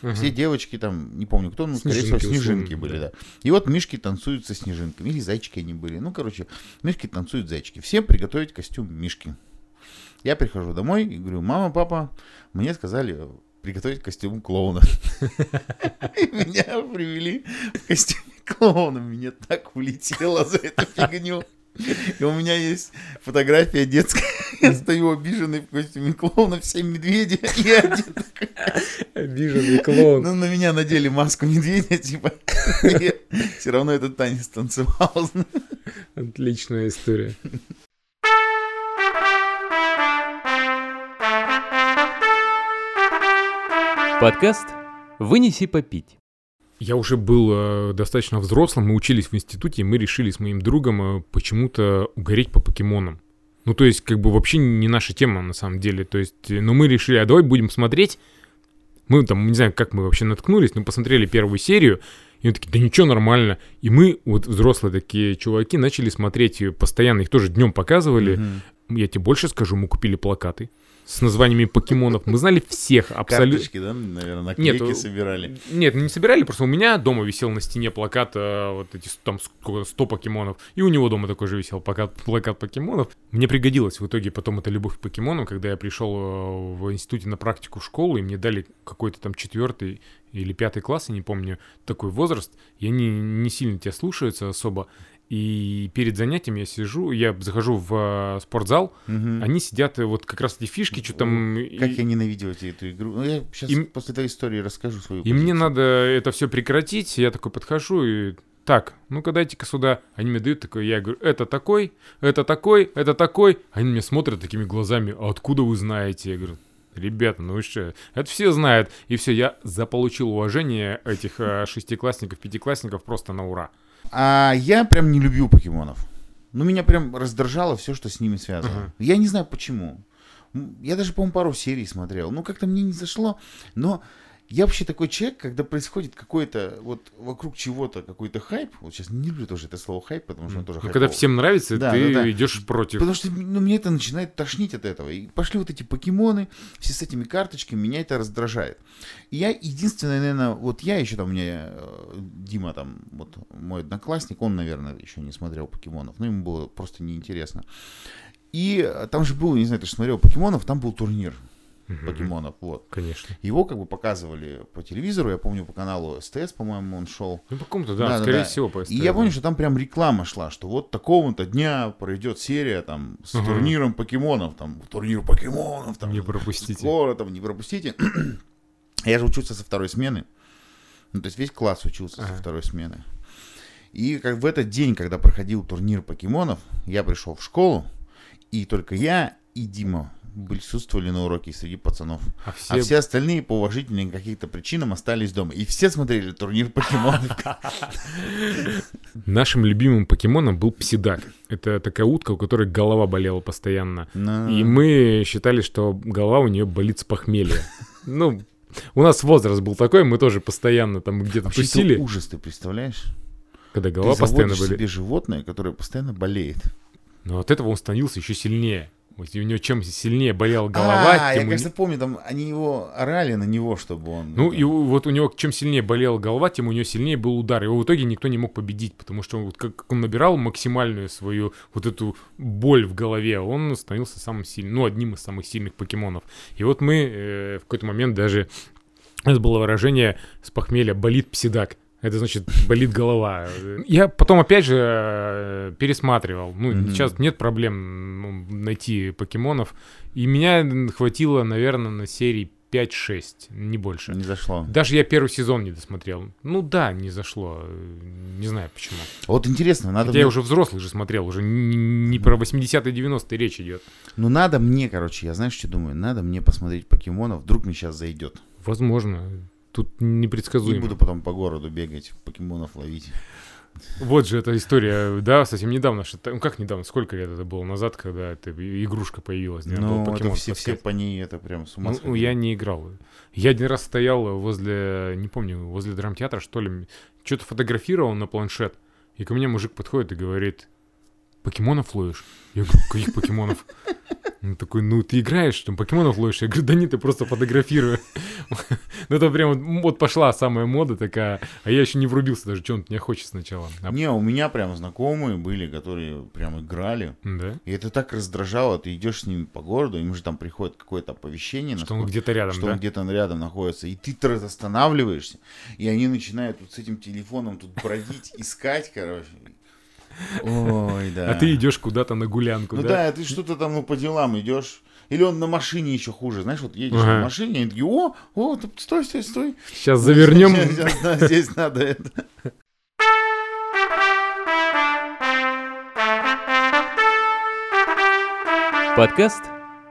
S3: все
S2: Мгм.
S3: девочки там, не помню кто, ну, скорее всего,
S2: Снежинки,
S3: снежинки
S2: условно,
S3: были,
S2: да.
S3: да. И вот мишки танцуют со снежинками, или зайчики они были. Ну, короче, мишки танцуют зайчики. Всем приготовить костюм мишки. Я прихожу домой и говорю, мама, папа, мне сказали приготовить костюм клоуна. Меня привели в костюме клоуна. Меня так улетело за эту фигню. И у меня есть фотография детская. Я стою обиженный в костюме клоуна, все медведи. И один такой
S2: Обиженный клоун.
S3: ну, на меня надели маску медведя, типа, все равно этот танец танцевал.
S2: Отличная история.
S1: Подкаст «Вынеси попить».
S2: Я уже был э, достаточно взрослым, мы учились в институте, и мы решили с моим другом э, почему-то угореть по покемонам. Ну, то есть, как бы вообще не наша тема на самом деле. То есть, э, но мы решили, а давай будем смотреть. Мы там, не знаю, как мы вообще наткнулись, но посмотрели первую серию, и мы такие, да ничего, нормально. И мы, вот взрослые такие чуваки, начали смотреть ее постоянно, их тоже днем показывали. Я тебе больше скажу, мы купили плакаты с названиями покемонов. Мы знали всех абсолютно.
S3: Карточки, да, наверное, наклейки
S2: Нет,
S3: собирали.
S2: Нет, не собирали, просто у меня дома висел на стене плакат, э, вот эти там сколько, 100 покемонов, и у него дома такой же висел плакат, плакат покемонов. Мне пригодилось в итоге потом эта любовь к покемонам, когда я пришел э, в институте на практику в школу, и мне дали какой-то там четвертый или пятый класс, я не помню, такой возраст, и они не сильно тебя слушаются особо. И перед занятием я сижу, я захожу в э, спортзал,
S3: Мгм.
S2: они сидят, э, вот как раз эти фишки, что там...
S3: Как
S2: и-
S3: я ненавидел эту игру. Ну, я сейчас
S2: Им-
S3: после этой истории расскажу свою
S2: И мне
S3: позицию.
S2: надо это все прекратить. Я такой подхожу и так, ну-ка дайте-ка сюда. Они мне дают такой, я говорю, это такой, это такой, это такой. Они меня смотрят такими глазами, а откуда вы знаете? Я говорю, Ребята, ну что, это все знают. И все, я заполучил уважение этих э, шестиклассников, пятиклассников просто на ура.
S3: А я прям не любил покемонов. Ну, меня прям раздражало все, что с ними связано.
S2: Ага.
S3: Я не знаю почему. Я даже, по-моему, пару серий смотрел. Ну, как-то мне не зашло. Но я вообще такой человек, когда происходит какой-то вот вокруг чего-то какой-то хайп. Вот сейчас не люблю тоже это слово хайп, потому что он тоже
S2: Ну, когда всем нравится,
S3: Да,
S2: ты
S3: да, да.
S2: идешь против.
S3: Потому что ну, мне это начинает тошнить от этого. И пошли вот эти покемоны, все с этими карточками, меня это раздражает. И я единственное, наверное, вот я еще там, мне э, Дима там, вот мой одноклассник, он, наверное, еще не смотрел покемонов, но ему было просто неинтересно. И э, там же был, не знаю, ты же смотрел покемонов, там был турнир
S2: Мгм.
S3: покемонов, вот.
S2: Конечно.
S3: Его как бы показывали по телевизору, я помню по каналу СТС, по-моему, он шел.
S2: Ну, по какому-то, да,
S3: Да,
S2: скорее
S3: да.
S2: всего, по
S3: И
S2: STS,
S3: я помню, что там прям реклама шла, что вот такого-то дня пройдет серия там с
S2: Ага.
S3: турниром покемонов, там турнир покемонов, там
S2: Не пропустите.
S3: скоро там не пропустите. Я же учился со второй смены. Ну, то есть весь класс учился
S2: Ага.
S3: со второй смены. И как в этот день, когда проходил турнир покемонов, я пришел в школу, и только я и Дима присутствовали на уроке среди пацанов.
S2: А все...
S3: А все остальные по уважительным каким-то причинам остались дома. И все смотрели турнир покемонов.
S2: Нашим любимым покемоном был Псидак. Это такая утка, у которой голова болела постоянно. И мы считали, что голова у нее болит с похмелья. Ну, у нас возраст был такой, мы тоже постоянно там где-то тусили,
S3: ужас, ты представляешь?
S2: когда голова
S3: ты
S2: постоянно болит.
S3: себе животное, которое постоянно болеет.
S2: Но от этого он становился еще сильнее. У него чем сильнее болела голова,
S3: а, я,
S2: тем у
S3: кажется,
S2: не-
S3: помню, там они его орали на него, чтобы он...
S2: Ну, и у- вот у него чем сильнее болела голова, тем у него сильнее был удар. Его в итоге никто не мог победить, потому что вот как он набирал максимальную свою вот эту боль в голове, он становился самым сильным, ну, одним из самых сильных покемонов. И вот мы э, в какой-то момент даже... Это было выражение с похмелья «болит псидак». Это значит, болит голова. Я потом, опять же, э, пересматривал. Ну,
S3: Мгм.
S2: сейчас нет проблем ну, найти покемонов. И меня хватило, наверное, на серии 5-6, не больше.
S3: Не зашло.
S2: Даже я первый сезон не досмотрел. Ну да, не зашло. Не знаю почему.
S3: Вот интересно, надо...
S2: Хотя я
S3: мне-
S2: уже взрослый же смотрел, уже не, не про 80-е 90-е речь идет.
S3: Ну, надо мне, короче, я знаешь, что думаю? Надо мне посмотреть покемонов, вдруг мне сейчас зайдет.
S2: Возможно. Тут непредсказуемо.
S3: буду потом по городу бегать, покемонов ловить.
S2: Вот же эта история, да, совсем недавно. Что ну как недавно, сколько лет это было назад, когда эта игрушка появилась? где надо было
S3: Ну, это все, все по ней, это прям с ума
S2: Ну,
S3: сходили.
S2: я не играл. Я один раз стоял возле, не помню, возле драмтеатра, что ли, что-то фотографировал на планшет, и ко мне мужик подходит и говорит, покемонов ловишь? Я говорю, каких покемонов? Он такой, ну ты играешь, там покемонов ловишь? Я говорю, да нет, ты просто фотографирую. Ну это прям вот- пошла самая мода такая, а я еще не врубился даже, что он меня хочет сначала. А,
S3: Не, у меня прям знакомые были, которые прям играли.
S2: Да?
S3: И это так раздражало, ты идешь с ними по городу, им же там приходит какое-то оповещение,
S2: Что он где-то рядом,
S3: что он где-то рядом находится, и ты останавливаешься, и они начинают вот с этим телефоном тут бродить, искать, короче. Ой, да.
S2: А ты идешь куда-то на гулянку,
S3: Ну
S2: да?
S3: да, ты что-то там ну, по делам идешь. Или он на машине еще хуже. Знаешь, вот едешь
S2: Ага.
S3: на машине, и такие, о, о, стой, стой, стой.
S2: Сейчас завернем.
S3: Сейчас, да, здесь надо это.
S1: Подкаст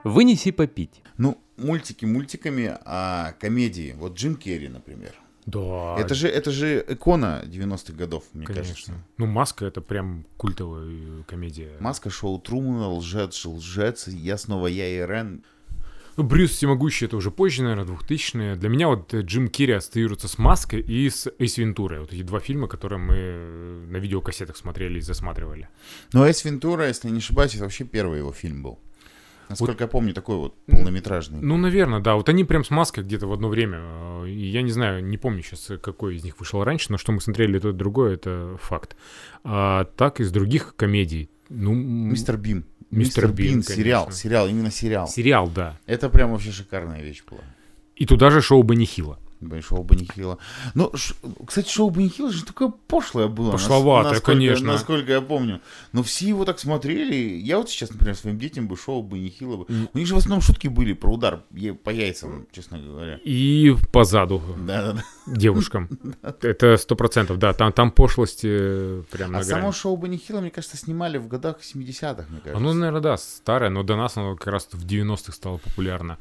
S1: «Вынеси попить».
S3: Ну, мультики мультиками, а комедии. Вот Джим Керри, например.
S2: Да.
S3: Это же, это же икона 90-х годов, мне
S2: Конечно.
S3: кажется.
S2: Ну, маска это прям культовая э, комедия.
S3: Маска шоу Трумана, лжец, лжец, я снова я и Рен.
S2: Ну, Брюс Всемогущий это уже позже, наверное, 2000-е. Для меня вот э, Джим Керри ассоциируется с Маской и с Эйс Вентурой. Вот эти два фильма, которые мы э, на видеокассетах смотрели и засматривали.
S3: Но Эс Вентура, если не ошибаюсь, это вообще первый его фильм был. Насколько я помню, такой вот полнометражный.
S2: Ну, наверное, да. Вот они прям с Маской где-то в одно время. э, Я не знаю, не помню сейчас, какой из них вышел раньше, но что мы смотрели то и другое, это факт. А так из других комедий. Ну,
S3: Мистер Бин.
S2: Мистер Бин,
S3: сериал,
S2: конечно.
S3: сериал, именно сериал.
S2: сериал, да.
S3: Это прям вообще шикарная вещь была.
S2: И туда же шоу Бенни
S3: Бенни Хилла. Ну, ш- кстати, шоу Бенни Хилла же такое пошлое было.
S2: Пошловатое,
S3: насколько-
S2: конечно.
S3: Насколько я помню. Но все его так смотрели. Я вот сейчас, например, своим детям бы шоу Бенни Хилла бы... У них же в основном шутки были про удар по яйцам, честно говоря.
S2: И по заду
S3: Да-да-да.
S2: девушкам. Это сто процентов, да. Там, там пошлость э, прям
S3: А само шоу Бенни Хилла, мне кажется, снимали в годах 70-х, мне кажется.
S2: Оно, наверное, да, старое, но до нас оно как раз в 90-х стало популярно.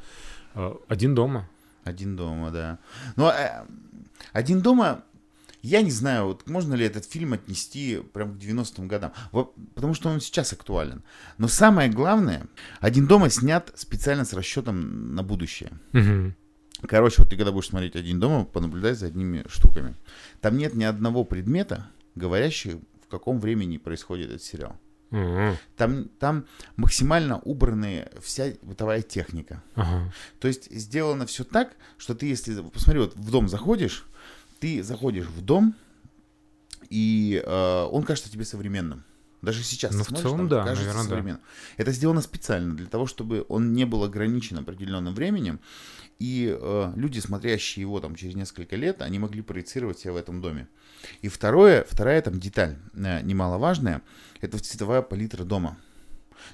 S2: А, Один дома.
S3: Один дома, да. Но э, один дома, я не знаю, вот можно ли этот фильм отнести прям к 90-м годам. Вот, потому что он сейчас актуален. Но самое главное, один дома снят специально с расчетом на будущее. Короче, вот ты когда будешь смотреть один дома, понаблюдай за одними штуками. Там нет ни одного предмета, говорящего, в каком времени происходит этот сериал.
S2: Мгм.
S3: Там, там максимально убранная вся бытовая техника.
S2: Ага.
S3: То есть сделано все так, что ты, если посмотри, вот в дом заходишь, ты заходишь в дом, и э, он кажется тебе современным. Даже сейчас.
S2: Ну, в целом,
S3: там
S2: да,
S3: кажется
S2: наверное, да.
S3: современным. Это сделано специально для того, чтобы он не был ограничен определенным временем, и э, люди, смотрящие его там через несколько лет, они могли проецировать себя в этом доме. И второе, вторая там деталь э, немаловажная, это цветовая палитра дома.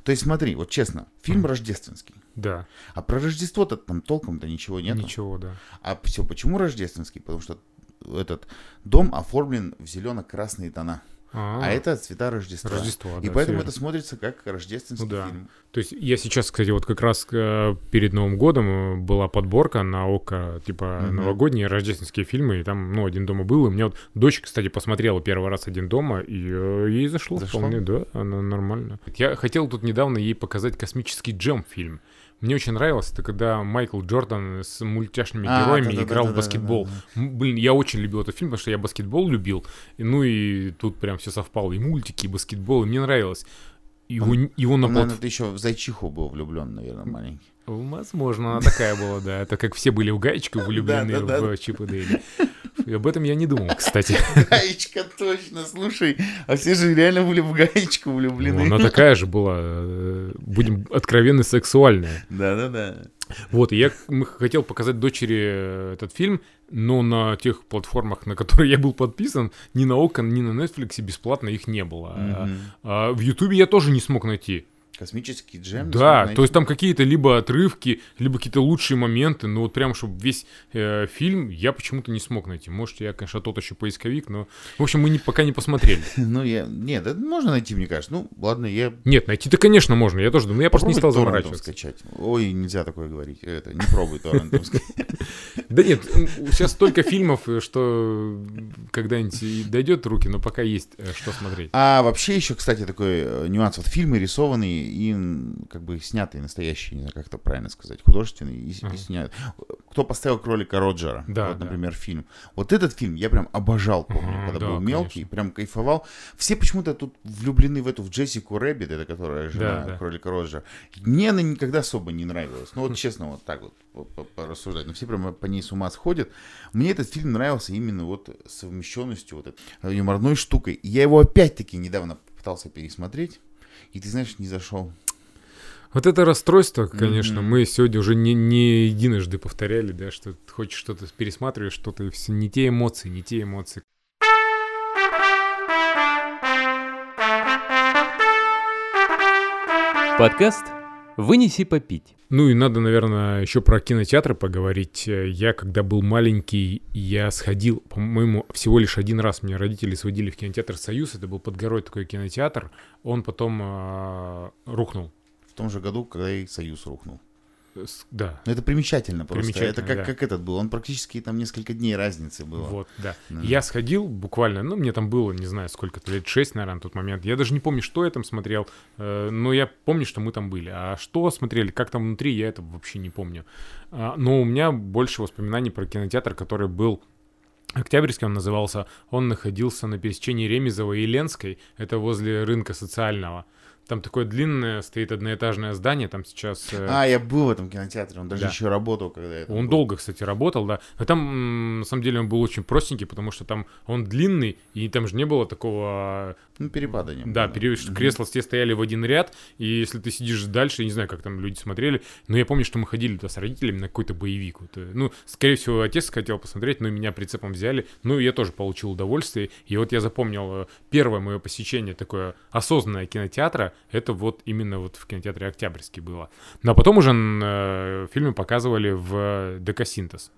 S3: То есть смотри, вот честно, фильм рождественский.
S2: Да.
S3: А про Рождество-то там толком-то ничего нет.
S2: Ничего, да.
S3: А все, почему рождественский? Потому что этот дом оформлен в зелено-красные тона. А,
S2: А,
S3: это цвета Рождества.
S2: Рождество,
S3: И
S2: да,
S3: поэтому
S2: всё
S3: это смотрится как рождественский
S2: Ну да.
S3: фильм.
S2: То есть я сейчас, кстати, вот как раз э, перед Новым годом э, была подборка на ОКО, типа
S3: Мгм.
S2: новогодние рождественские фильмы, и там, ну, «Один дома» был, и у меня вот дочь, кстати, посмотрела первый раз «Один дома», и э, ей зашло,
S3: Зашло?
S2: вполне, да, она нормально. Я хотел тут недавно ей показать «Космический джем» фильм. Мне очень нравилось, это когда Майкл Джордан с мультяшными
S3: А,
S2: героями играл в баскетбол. Блин, я очень любил этот фильм, потому что я баскетбол любил. И, ну и тут прям все совпало. И мультики, и баскетбол, и мне нравилось. Его, его на платформе...
S3: наверное, ты еще в Зайчиху был влюблен, наверное, маленький.
S2: Возможно, она такая была, да. Это как все были в гаечку влюблены в Чип и Дейли. И об этом я не думал, кстати.
S3: Гаечка, точно, слушай. А все же реально были в гаечку
S2: Ну,
S3: влюблены.
S2: Она такая же была, э, будем откровенны, сексуальная.
S3: Да-да-да.
S2: Вот, и я хотел показать дочери э, этот фильм, но на тех платформах, на которые я был подписан, ни на Окон, ни на Netflix бесплатно их не было. А-
S3: Мгм.
S2: а в Ютубе я тоже не смог найти.
S3: Космический джем.
S2: Да, то есть там какие-то либо отрывки, либо какие-то лучшие моменты, но вот прям, чтобы весь э, фильм я почему-то не смог найти. Может, я, конечно, тот еще поисковик, но, в общем, мы не, пока не посмотрели.
S3: Ну, я... Нет, это можно найти, мне кажется. Ну, ладно, я...
S2: Нет, найти-то, конечно, можно, я тоже думаю, но я просто не стал заморачиваться.
S3: скачать. Ой, нельзя такое говорить. Это, не пробуй торрентом.
S2: Да нет, сейчас столько фильмов, э, что когда-нибудь дойдет руки, но пока есть э, что смотреть.
S3: А вообще еще, кстати, такой э, нюанс. Вот фильмы рисованные и как бы снятые настоящие, не знаю, как это правильно сказать, художественные и, с- и
S2: Ага.
S3: снят- Кто поставил кролика Роджера?
S2: Да,
S3: вот,
S2: да.
S3: например, фильм. Вот этот фильм я прям обожал, помню,
S2: Ага,
S3: когда
S2: да,
S3: был мелкий,
S2: конечно.
S3: прям кайфовал. Все почему-то тут влюблены в эту в Джессику Рэббит, это которая жена
S2: Да, да.
S3: кролика Роджера. Мне она никогда особо не нравилась. Ну вот честно, вот так вот по- по- порассуждать. Но все прям по ней с ума сходят. Мне этот фильм нравился именно вот совмещенностью, вот этой юморной штукой. И я его опять-таки недавно пытался пересмотреть. И ты знаешь, не зашел.
S2: Вот это расстройство, конечно,
S3: Мгм.
S2: мы сегодня уже не, не единожды повторяли, да, что ты хочешь что-то пересматриваешь, что-то и все не те эмоции, не те эмоции.
S1: Подкаст «Вынеси попить».
S2: Ну и надо, наверное, еще про кинотеатры поговорить. Э, Я, когда был маленький, я сходил, по-моему, всего лишь один раз меня родители сводили в кинотеатр «Союз». Это был под горой такой кинотеатр. Он потом а, рухнул.
S3: В том же году, когда и Союз рухнул.
S2: Э, Да,
S3: Но это примечательно просто. это
S2: Примечательно,
S3: как,
S2: да.
S3: как этот был. Он практически там несколько дней разницы было.
S2: вот, да.
S3: Да.
S2: Я сходил буквально, ну, мне там было, не знаю, сколько-то, лет 6, наверное, на тот момент. Я даже не помню, что я там смотрел, э, но я помню, что мы там были. А что смотрели, как там внутри, я это вообще не помню. А, но у меня больше воспоминаний про кинотеатр, который был Октябрьский он назывался, он находился на пересечении Ремезова и Ленской, это возле рынка социального. Там такое длинное стоит одноэтажное здание, там сейчас... э,
S3: А, я был в этом кинотеатре. Он даже
S2: Да.
S3: еще работал, когда это
S2: Он долго, кстати, работал, да. Но там, на самом деле, он был очень простенький, потому что там он длинный, и там же не было такого...
S3: Ну, перепада не было.
S2: Да, пере- что кресла все стояли в один ряд, и если ты сидишь дальше, я не знаю, как там люди смотрели, но я помню, что мы ходили туда с родителями на какой-то боевик. Вот, э, ну, скорее всего, отец хотел посмотреть, но меня прицепом взяли. Ну, я тоже получил удовольствие. И вот я запомнил э, первое мое посещение такое осознанное кинотеатра, это вот именно вот в кинотеатре Октябрьский было. Но потом уже э, фильмы показывали в ДК Синтез.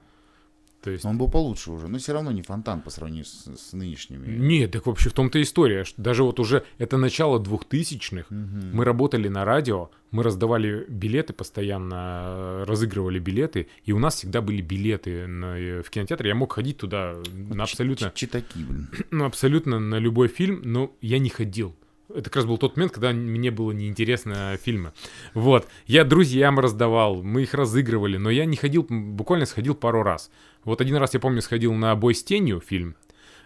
S2: То есть...
S3: Он был получше уже, но все равно не фонтан по сравнению с, с нынешними.
S2: Нет, так вообще в том-то история, что даже вот уже это начало двухтысячных,
S3: Мгм.
S2: мы работали на радио, мы раздавали билеты постоянно, э, разыгрывали билеты, и у нас всегда были билеты на, э, в кинотеатре. Я мог ходить туда на абсолютно,
S3: Читаки, блин.
S2: ну, абсолютно на любой фильм, но я не ходил. Это как раз был тот момент, когда мне было неинтересно фильмы. Вот. Я друзьям раздавал, мы их разыгрывали, но я не ходил, буквально сходил пару раз. Вот один раз, я помню, сходил на «Бой с тенью» фильм,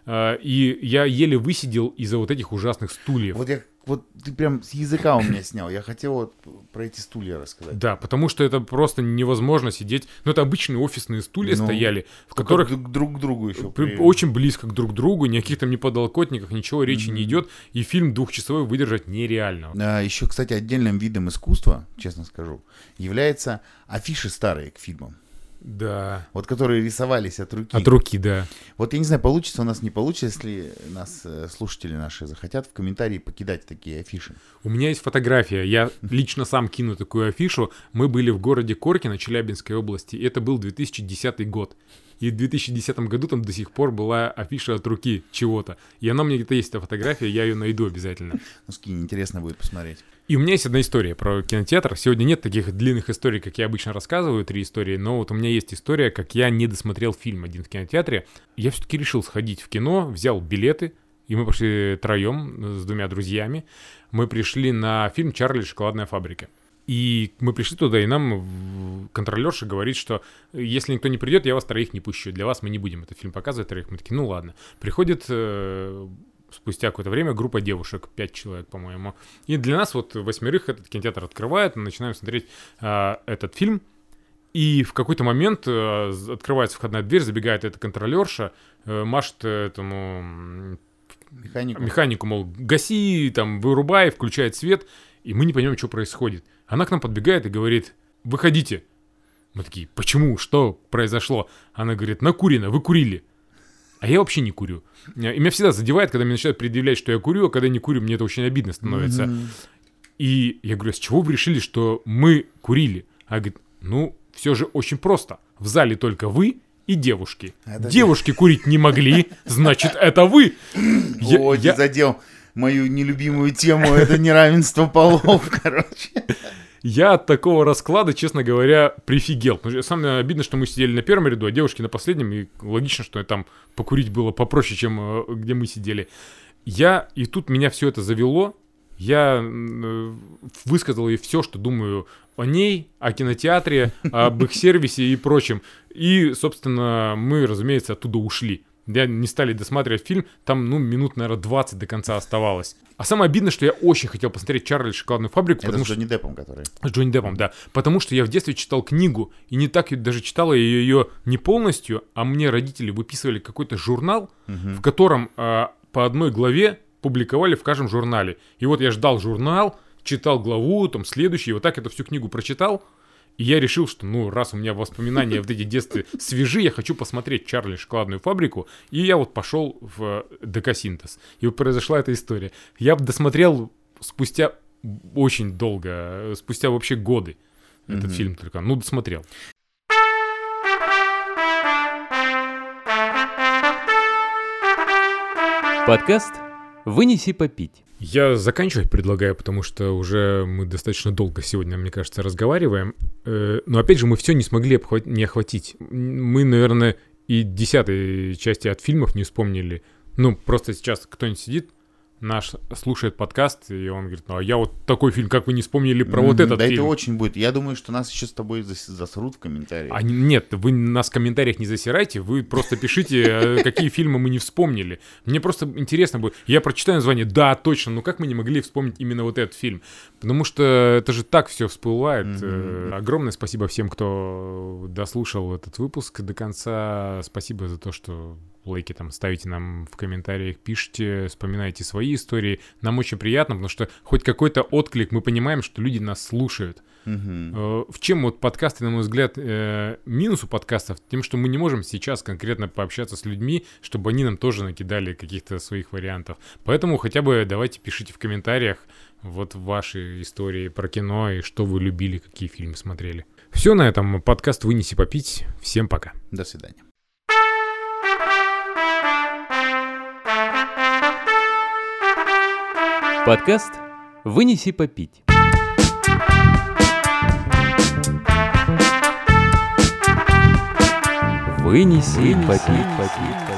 S2: э, и я еле высидел из-за вот этих ужасных стульев.
S3: Вот я, вот ты прям с языка у меня снял. Я хотел вот про эти стулья рассказать.
S2: Да, потому что это просто невозможно сидеть. Ну, это обычные офисные стулья
S3: Ну,
S2: стояли, в которых
S3: друг, друг к другу еще.
S2: при- очень близко к друг другу, никаких там ни подлокотниках, ничего речи не идет, и фильм двухчасовой выдержать нереально.
S3: еще, А, кстати, отдельным видом искусства, честно скажу, является афиши старые к фильмам.
S2: Да.
S3: Вот которые рисовались от руки.
S2: От руки, да.
S3: Вот я не знаю, получится у нас, не получится, если нас э, слушатели наши захотят в комментарии покидать такие афиши.
S2: У меня есть фотография. Я лично сам кину такую афишу. Мы были в городе Коркино, Челябинской области. Это был 2010 год. И в 2010 году там до сих пор была афиша от руки чего-то. И она у меня где-то есть, эта фотография, я ее найду обязательно.
S3: Ну, скинь, интересно будет посмотреть.
S2: И у меня есть одна история про кинотеатр. Сегодня нет таких длинных историй, как я обычно рассказываю, три истории, но вот у меня есть история, как я не досмотрел фильм один в кинотеатре. Я все-таки решил сходить в кино, взял билеты, и мы пошли троем с двумя друзьями. Мы пришли на фильм «Чарли шоколадная фабрика». И мы пришли туда, и нам контролерша говорит, что если никто не придет, я вас троих не пущу. Для вас мы не будем этот фильм показывать троих. Мы такие, ну ладно. Приходит э, спустя какое-то время группа девушек, пять человек, по-моему. И для нас вот восьмерых этот кинотеатр открывает, мы начинаем смотреть а, этот фильм. И в какой-то момент э, открывается входная дверь, забегает эта контролерша, э, машет этому
S3: Механику.
S2: механику, мол, гаси, там, вырубай, включает свет, и мы не понимаем, что происходит. Она к нам подбегает и говорит, выходите. Мы такие, почему, что произошло? Она говорит, накурено, вы курили. А я вообще не курю. И меня всегда задевает, когда мне начинают предъявлять, что я курю, а когда не курю, мне это очень обидно становится.
S3: Мгм.
S2: И я говорю, с чего вы решили, что мы курили? Она говорит, ну, все же очень просто. В зале только вы и девушки.
S3: Это-
S2: Девушки курить не могли, значит, это вы. Я-
S3: О,
S2: я-
S3: задел мою нелюбимую тему, это неравенство полов, короче.
S2: Я от такого расклада, честно говоря, прифигел. Самое обидно, что мы сидели на первом ряду, а девушки на последнем, и логично, что там покурить было попроще, чем э, где мы сидели. Я, и тут меня все это завело, я э, высказал ей все, что думаю о ней, о кинотеатре, об их сервисе и прочем. И, собственно, мы, разумеется, оттуда ушли. Я не стали досматривать фильм, там, ну, минут, наверное, 20 до конца оставалось. А самое обидное, что я очень хотел посмотреть «Чарли и шоколадную фабрику»,
S3: Это
S2: потому
S3: с
S2: что...
S3: Джонни Деппом, который.
S2: С Джонни Деппом, да. Потому что я в детстве читал книгу, и не так даже читал я ее не полностью, а мне родители выписывали какой-то журнал, в котором а, по одной главе публиковали в каждом журнале. И вот я ждал журнал, читал главу, там следующий, и вот так эту всю книгу прочитал. И я решил, что, ну, раз у меня воспоминания в эти детстве свежи, я хочу посмотреть Чарли шоколадную фабрику. И я вот пошел в Декасинтез. И вот произошла эта история. Я досмотрел спустя очень долго, э, спустя вообще годы этот фильм только. Ну, досмотрел.
S1: Подкаст «Вынеси попить».
S2: Я заканчивать предлагаю, потому что уже мы достаточно долго сегодня, мне кажется, разговариваем. Э, Но опять же, мы все не смогли не охватить. Мы, наверное, и десятой части от фильмов не вспомнили. Ну, просто сейчас кто-нибудь сидит, наш слушает подкаст, и он говорит, ну, а я вот такой фильм, как вы не вспомнили про вот этот
S3: Да
S2: фильм.
S3: это очень будет. Я думаю, что нас еще с тобой зас- засрут в комментариях.
S2: А не- нет, вы нас в комментариях не засирайте, вы просто пишите, э, какие фильмы мы не вспомнили. Мне просто интересно будет. Я прочитаю название, да, точно, но как мы не могли вспомнить именно вот этот фильм? Потому что это же так все всплывает. Э, Огромное спасибо всем, кто дослушал этот выпуск до конца. Спасибо за то, что лайки там ставите нам в комментариях, пишите, вспоминайте свои истории. Нам очень приятно, потому что хоть какой-то отклик, мы понимаем, что люди нас слушают. Э, В чем вот подкасты, на мой взгляд, э, минус у подкастов? Тем, что мы не можем сейчас конкретно пообщаться с людьми, чтобы они нам тоже накидали каких-то своих вариантов. Поэтому хотя бы давайте пишите в комментариях вот ваши истории про кино и что вы любили, какие фильмы смотрели. Все на этом. Подкаст «Вынеси попить». Всем пока.
S3: До свидания.
S1: Подкаст «Вынеси попить». Вынеси, попить, попить, попить.